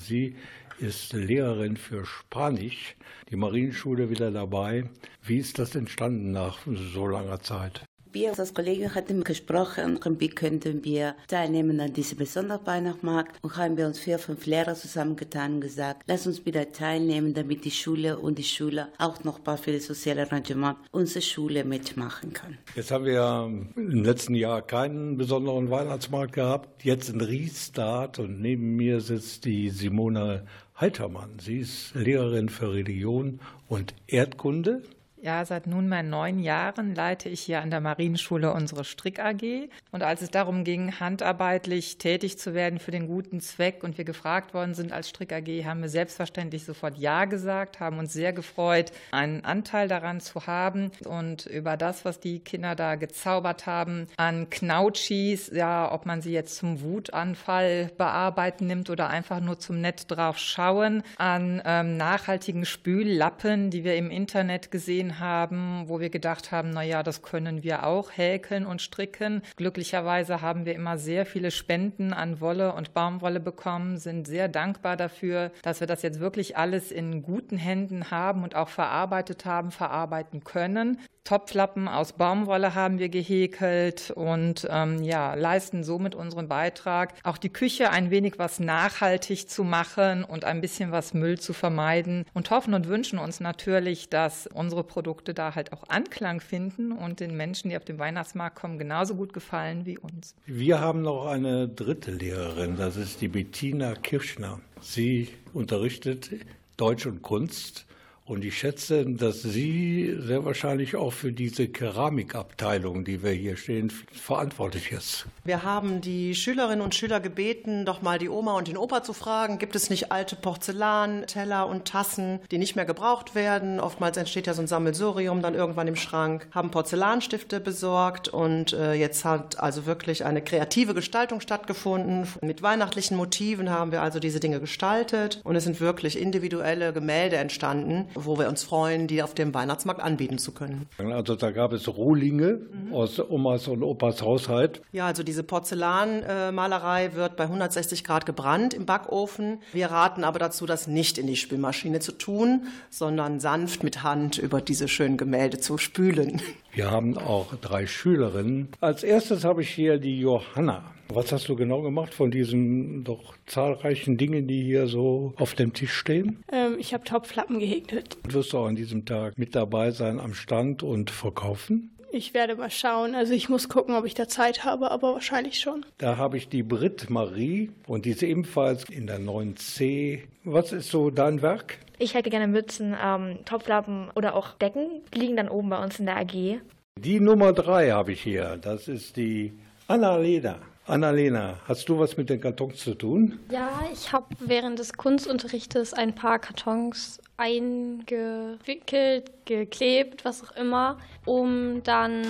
Sie ist Lehrerin für Spanisch, die Marienschule wieder dabei. Wie ist das entstanden nach so langer Zeit? Wir als Kollegen hatten gesprochen, wie könnten wir teilnehmen an diesem besonderen Weihnachtsmarkt und haben wir uns vier, fünf Lehrer zusammengetan und gesagt, lass uns wieder teilnehmen, damit die Schule und die Schüler auch noch mal für das soziale Arrangement unsere Schule mitmachen können. Jetzt haben wir im letzten Jahr keinen besonderen Weihnachtsmarkt gehabt, jetzt ein Restart und neben mir sitzt die Simone Heitermann. Sie ist Lehrerin für Religion und Erdkunde Ja, seit nunmehr neun Jahren leite ich hier an der Marienschule unsere Strick AG. Und als es darum ging, handarbeitlich tätig zu werden für den guten Zweck und wir gefragt worden sind als Strick AG, haben wir selbstverständlich sofort Ja gesagt, haben uns sehr gefreut, einen Anteil daran zu haben und über das, was die Kinder da gezaubert haben, an Knautschis, ja, ob man sie jetzt zum Wutanfall bearbeiten nimmt oder einfach nur zum nett drauf schauen, an ähm, nachhaltigen Spüllappen, die wir im Internet gesehen haben, wo wir gedacht haben, na ja, das können wir auch häkeln und stricken. Glücklicherweise haben wir immer sehr viele Spenden an Wolle und Baumwolle bekommen, sind sehr dankbar dafür, dass wir das jetzt wirklich alles in guten Händen haben und auch verarbeitet haben, verarbeiten können. Topflappen aus Baumwolle haben wir gehäkelt und ähm, ja, leisten somit unseren Beitrag, auch die Küche ein wenig was nachhaltig zu machen und ein bisschen was Müll zu vermeiden und hoffen und wünschen uns natürlich, dass unsere Produkte da halt auch Anklang finden und den Menschen, die auf den Weihnachtsmarkt kommen, genauso gut gefallen wie uns. Wir haben noch eine dritte Lehrerin, das ist die Bettina Kirschner. Sie unterrichtet Deutsch und Kunst. Und ich schätze, dass sie sehr wahrscheinlich auch für diese Keramikabteilung, die wir hier stehen, verantwortlich ist. Wir haben die Schülerinnen und Schüler gebeten, doch mal die Oma und den Opa zu fragen, gibt es nicht alte Porzellanteller und Tassen, die nicht mehr gebraucht werden? Oftmals entsteht ja so ein Sammelsurium dann irgendwann im Schrank. Haben Porzellanstifte besorgt und äh, jetzt hat also wirklich eine kreative Gestaltung stattgefunden. Mit weihnachtlichen Motiven haben wir also diese Dinge gestaltet und es sind wirklich individuelle Gemälde entstanden, wo wir uns freuen, die auf dem Weihnachtsmarkt anbieten zu können. Also da gab es Rohlinge aus Omas und Opas Haushalt. Ja, also diese Porzellanmalerei wird bei 160 Grad gebrannt im Backofen. Wir raten aber dazu, das nicht in die Spülmaschine zu tun, sondern sanft mit Hand über diese schönen Gemälde zu spülen. Wir haben auch drei Schülerinnen. Als erstes habe ich hier die Johanna. Was hast du genau gemacht von diesen doch zahlreichen Dingen, die hier so auf dem Tisch stehen? Ähm, ich habe Topflappen gehäkelt. Wirst du auch an diesem Tag mit dabei sein am Stand und verkaufen? Ich werde mal schauen. Also ich muss gucken, ob ich da Zeit habe, aber wahrscheinlich schon. Da habe ich die Brit Marie und die ist ebenfalls in der 9c. Was ist so dein Werk? Ich hätte gerne Mützen, ähm, Topflappen oder auch Decken. Die liegen dann oben bei uns in der AG. Die Nummer drei habe ich hier. Das ist die Annalena. Annalena, hast du was mit den Kartons zu tun? Ja, ich habe während des Kunstunterrichtes ein paar Kartons eingewickelt, geklebt, was auch immer, um dann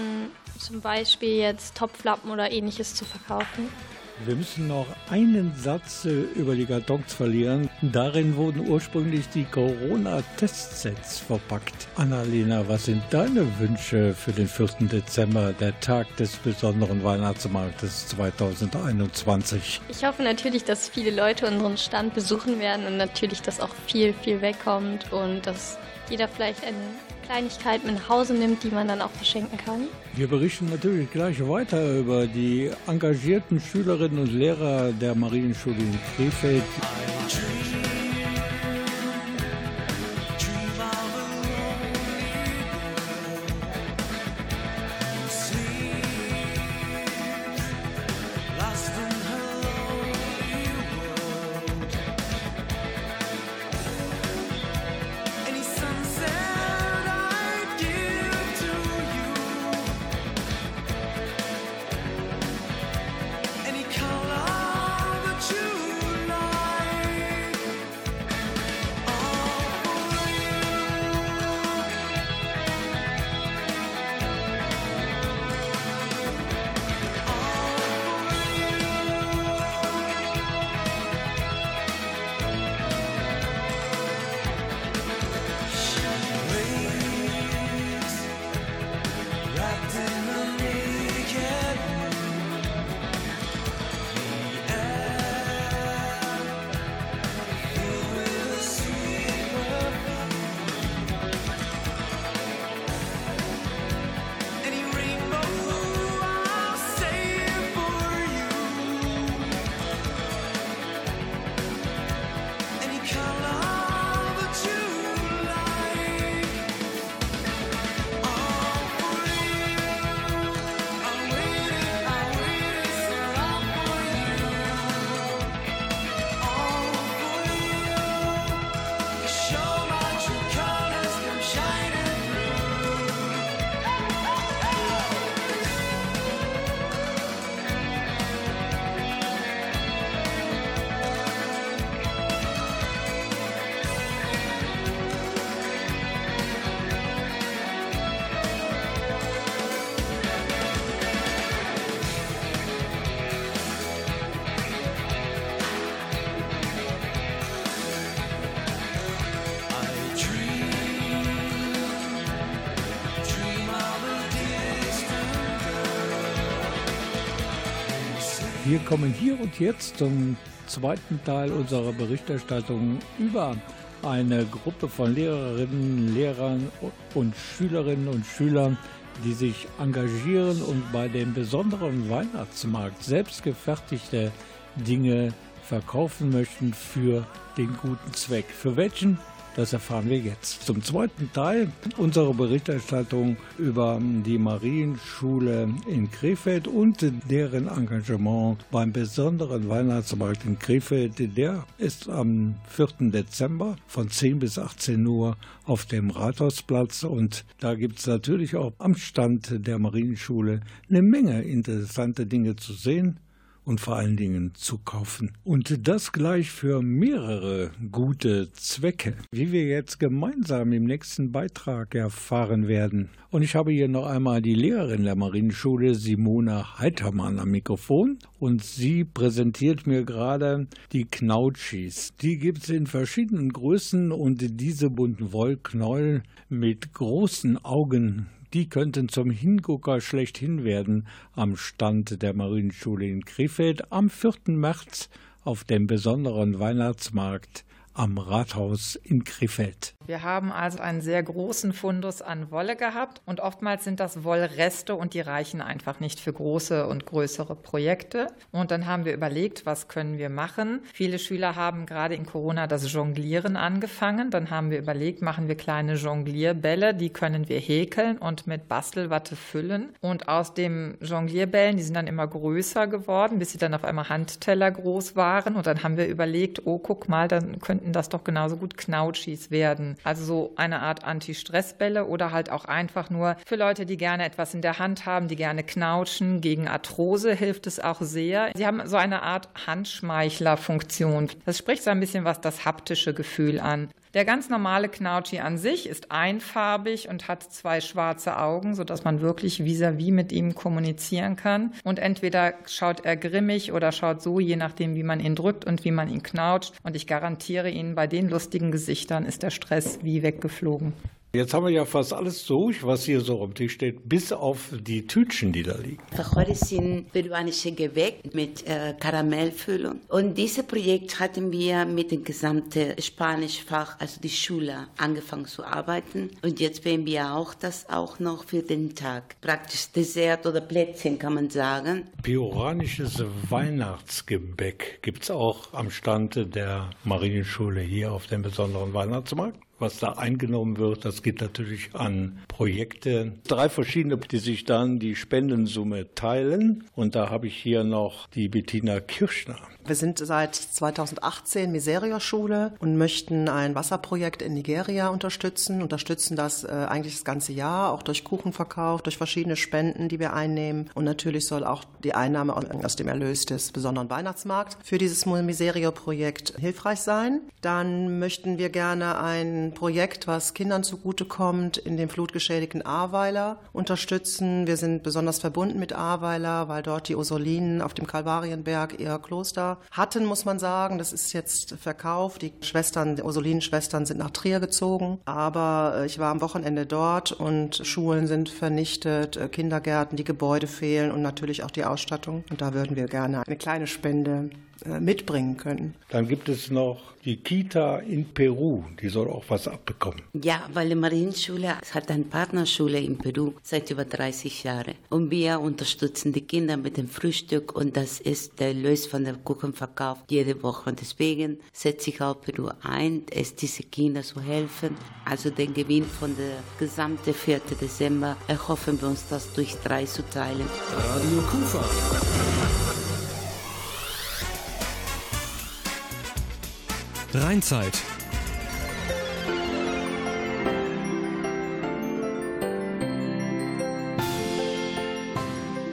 zum Beispiel jetzt Topflappen oder ähnliches zu verkaufen. Wir müssen noch einen Satz äh, über die Kartons verlieren. Darin wurden ursprünglich die Corona-Testsets verpackt. Annalena, was sind deine Wünsche für den 4. Dezember, der Tag des besonderen Weihnachtsmarktes 2021? Ich hoffe natürlich, dass viele Leute unseren Stand besuchen werden und natürlich, dass auch viel, viel wegkommt und dass jeder vielleicht eine Kleinigkeit mit nach Hause nimmt, die man dann auch verschenken kann. Wir berichten natürlich gleich weiter über die engagierten Schülerinnen und Lehrer der Marienschule in Krefeld. Wir kommen hier und jetzt zum zweiten Teil unserer Berichterstattung über eine Gruppe von Lehrerinnen, Lehrern und Schülerinnen und Schülern, die sich engagieren und bei dem besonderen Weihnachtsmarkt selbstgefertigte Dinge verkaufen möchten für den guten Zweck. Für welchen? Das erfahren wir jetzt. Zum zweiten Teil unserer Berichterstattung über die Marienschule in Krefeld und deren Engagement beim besonderen Weihnachtsmarkt in Krefeld. Der ist am 4. Dezember von 10 bis 18 Uhr auf dem Rathausplatz und da gibt es natürlich auch am Stand der Marienschule eine Menge interessante Dinge zu sehen und vor allen Dingen zu kaufen. Und das gleich für mehrere gute Zwecke, wie wir jetzt gemeinsam im nächsten Beitrag erfahren werden. Und ich habe hier noch einmal die Lehrerin der Marienschule, Simona Heitermann, am Mikrofon. Und sie präsentiert mir gerade die Knautschis. Die gibt es in verschiedenen Größen und diese bunten Wollknäuel mit großen Augen die könnten zum Hingucker schlechthin werden am Stand der Marienschule in Krefeld am 4. März auf dem besonderen Weihnachtsmarkt am Rathaus in Krefeld. Wir haben also einen sehr großen Fundus an Wolle gehabt und oftmals sind das Wollreste und die reichen einfach nicht für große und größere Projekte. Und dann haben wir überlegt, was können wir machen. Viele Schüler haben gerade in Corona das Jonglieren angefangen. Dann haben wir überlegt, machen wir kleine Jonglierbälle, die können wir häkeln und mit Bastelwatte füllen. Und aus den Jonglierbällen, die sind dann immer größer geworden, bis sie dann auf einmal Handteller groß waren. Und dann haben wir überlegt, oh, guck mal, dann könnten das doch genauso gut Knautschis werden. Also so eine Art Anti-Stress-Bälle oder halt auch einfach nur für Leute, die gerne etwas in der Hand haben, die gerne knautschen. Gegen Arthrose hilft es auch sehr. Sie haben so eine Art Handschmeichler-Funktion. Das spricht so ein bisschen was das haptische Gefühl an. Der ganz normale Knautschi an sich ist einfarbig und hat zwei schwarze Augen, sodass man wirklich vis-à-vis -vis mit ihm kommunizieren kann. Und entweder schaut er grimmig oder schaut so, je nachdem, wie man ihn drückt und wie man ihn knautscht. Und ich garantiere Ihnen, bei den lustigen Gesichtern ist der Stress wie weggeflogen. Jetzt haben wir ja fast alles durch, was hier so am Tisch steht, bis auf die Tütchen, die da liegen. Heute sind peruanische Gebäck mit äh, Karamellfüllung. Und dieses Projekt hatten wir mit dem gesamten Spanischfach, also die Schule, angefangen zu arbeiten. Und jetzt werden wir auch das auch noch für den Tag. Praktisch Dessert oder Plätzchen, kann man sagen. Peruanisches Weihnachtsgebäck gibt es auch am Stand der Marienschule hier auf dem besonderen Weihnachtsmarkt was da eingenommen wird, das geht natürlich an Projekte. Drei verschiedene, die sich dann die Spendensumme teilen. Und da habe ich hier noch die Bettina Kirschner. Wir sind seit 2018 Miseria-Schule und möchten ein Wasserprojekt in Nigeria unterstützen, unterstützen das äh, eigentlich das ganze Jahr, auch durch Kuchenverkauf, durch verschiedene Spenden, die wir einnehmen. Und natürlich soll auch die Einnahme aus dem Erlös des besonderen Weihnachtsmarkts für dieses Miseria-Projekt hilfreich sein. Dann möchten wir gerne ein Projekt, was Kindern zugutekommt, in dem flutgeschädigten Ahrweiler unterstützen. Wir sind besonders verbunden mit Ahrweiler, weil dort die Ursulinen auf dem Kalvarienberg ihr Kloster hatten, muss man sagen. Das ist jetzt verkauft. Die Schwestern, die Ursulinenschwestern sind nach Trier gezogen. Aber äh, ich war am Wochenende dort und Schulen sind vernichtet, äh, Kindergärten, die Gebäude fehlen und natürlich auch die Ausstattung. Und da würden wir gerne eine kleine Spende mitbringen können. Dann gibt es noch die Kita in Peru, die soll auch was abbekommen. Ja, weil die Marienschule hat eine Partnerschule in Peru seit über 30 Jahren. Und wir unterstützen die Kinder mit dem Frühstück und das ist der Lös von der Kuchenverkauf jede Woche. Und deswegen setze ich auch Peru ein, es diese Kinder zu helfen. Also den Gewinn von der gesamten 4. Dezember erhoffen wir uns das durch drei zu teilen. Radio Kufa. Rheinzeit.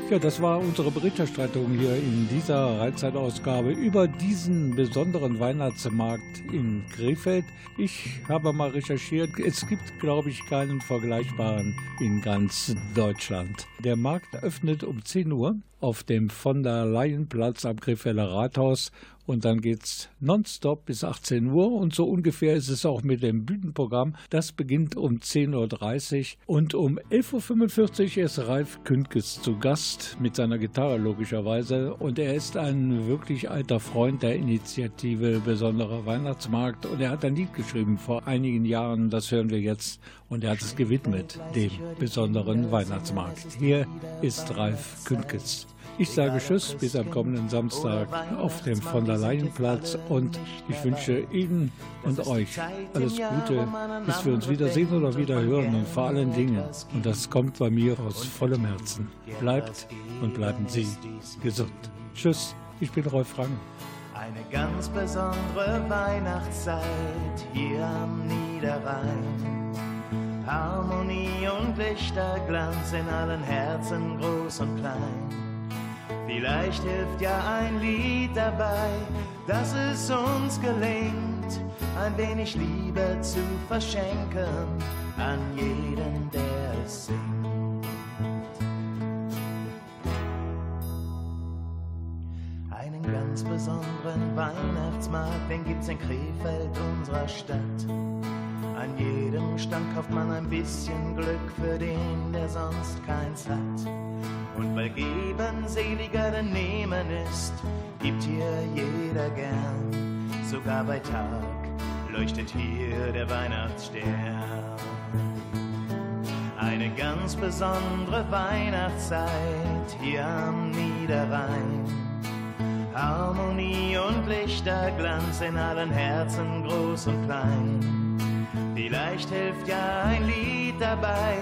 Ja, das war unsere Berichterstattung hier in dieser Rheinzeitausgabe über diesen besonderen Weihnachtsmarkt in Krefeld. Ich habe mal recherchiert, es gibt, glaube ich, keinen vergleichbaren in ganz Deutschland. Der Markt öffnet um 10 Uhr auf dem von der Leyenplatz am Krefelder Rathaus. Und dann geht's nonstop bis 18 Uhr. Und so ungefähr ist es auch mit dem Bühnenprogramm. Das beginnt um 10.30 Uhr und um 11.45 Uhr ist Ralf Kündges zu Gast mit seiner Gitarre logischerweise. Und er ist ein wirklich alter Freund der Initiative Besonderer Weihnachtsmarkt. Und er hat ein Lied geschrieben vor einigen Jahren, das hören wir jetzt und er hat es gewidmet dem besonderen Weihnachtsmarkt. Hier ist Ralf Kündges. Ich sage Tschüss bis am kommenden Samstag auf dem von der Leyenplatz und ich wünsche Ihnen und euch alles Gute, bis wir uns wiedersehen oder wieder hören und vor allen Dingen, und das kommt bei mir aus vollem Herzen, bleibt und bleiben Sie gesund. Tschüss, ich bin Rolf Rang. Eine ganz besondere Weihnachtszeit hier am Niederrhein. Harmonie und Lichterglanz in allen Herzen, groß und klein. Vielleicht hilft ja ein Lied dabei, dass es uns gelingt, ein wenig Liebe zu verschenken an jeden, der es singt. Einen ganz besonderen Weihnachtsmarkt, den gibt's in Krefeld, unserer Stadt. An jedem Stand kauft man ein bisschen Glück für den, der sonst keins hat. Und weil geben seliger denn nehmen ist, gibt hier jeder gern. Sogar bei Tag leuchtet hier der Weihnachtsstern. Eine ganz besondere Weihnachtszeit hier am Niederrhein. Harmonie und Lichterglanz in allen Herzen, groß und klein. Vielleicht hilft ja ein Lied dabei,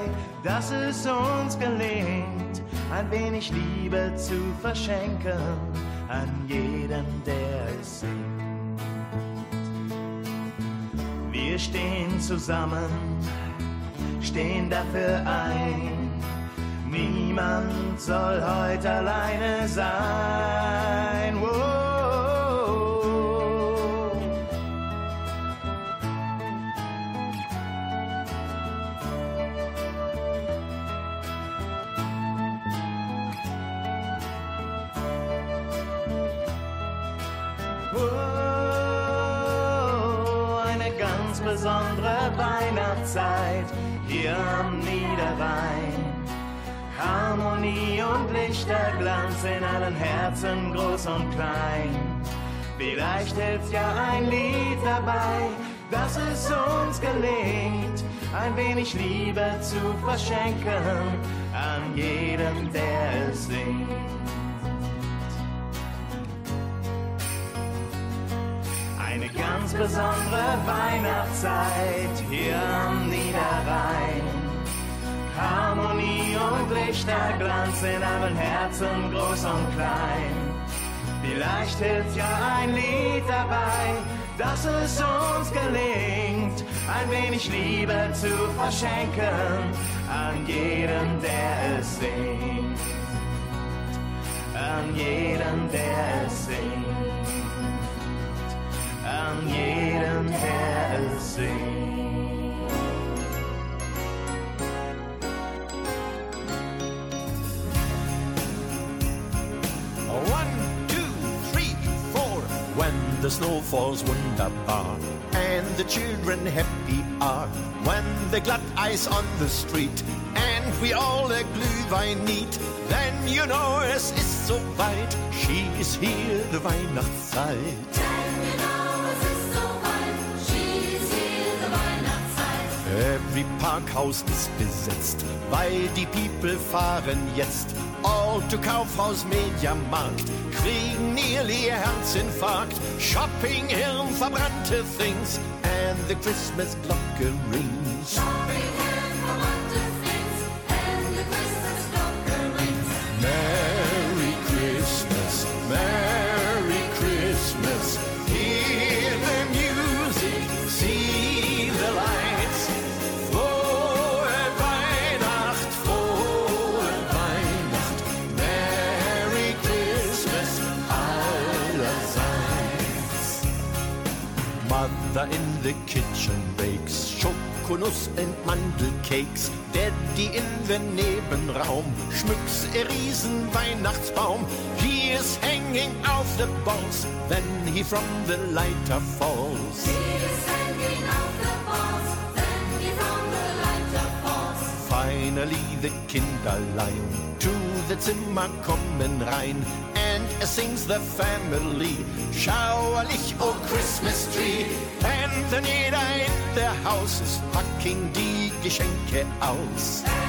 dass es uns gelingt, ein wenig Liebe zu verschenken an jeden, der es singt. Wir stehen zusammen, stehen dafür ein. Niemand soll heute alleine sein. Wow. Besondere Weihnachtszeit hier am Niederrhein. Harmonie und Lichterglanz in allen Herzen, groß und klein. Vielleicht hilft ja ein Lied dabei, dass es uns gelingt, ein wenig Liebe zu verschenken an jeden, der es singt. Ganz besondere Weihnachtszeit hier am Niederrhein. Harmonie und Lichterglanz in allen Herzen, groß und klein. Vielleicht hilft ja ein Lied dabei, dass es uns gelingt, ein wenig Liebe zu verschenken an jeden, der es singt. An jeden, der es singt. Es. One, two, three, four. When the snow falls wunderbar and the children happy are. When the glatt ice on the street and we all a Glühwein need, then you know es ist so weit. She is here, the Weihnachtszeit. Every Parkhaus ist besetzt, weil die People fahren jetzt all to Kaufhaus Mediamarkt, kriegen nearly Herzinfarkt, Shopping Hirn, verbrannte Things and the Christmas Glocke rings. Merry Mother in the kitchen bakes Schokonuss and Mandelcakes. Daddy in den Nebenraum schmücks a riesen Weihnachtsbaum. He is hanging off the balls when he from the lighter falls. Finally the Kinderlein to the Zimmer kommen rein and es sings the family schauerlich oh Christmas tree then jeder in der Haus ist packing die Geschenke aus. Merry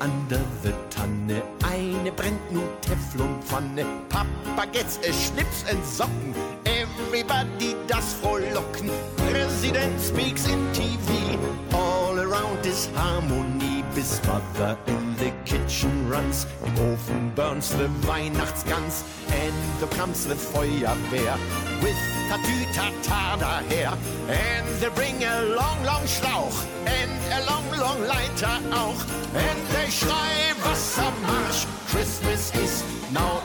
Under the Tanne eine brennt nu Teflonpfanne. Papa gets a Schnips and Socken. Everybody does frohlocken. President speaks in TV. All around is harmony. Bis Mother in the kitchen runs. Im Ofen burns the Weihnachtsgans. And the comes the Feuerwehr. With Tatütata daher. And they bring a long, long Schlauch. And a long, long Leiter auch. And they schrei Wassermarsch. Christmas is now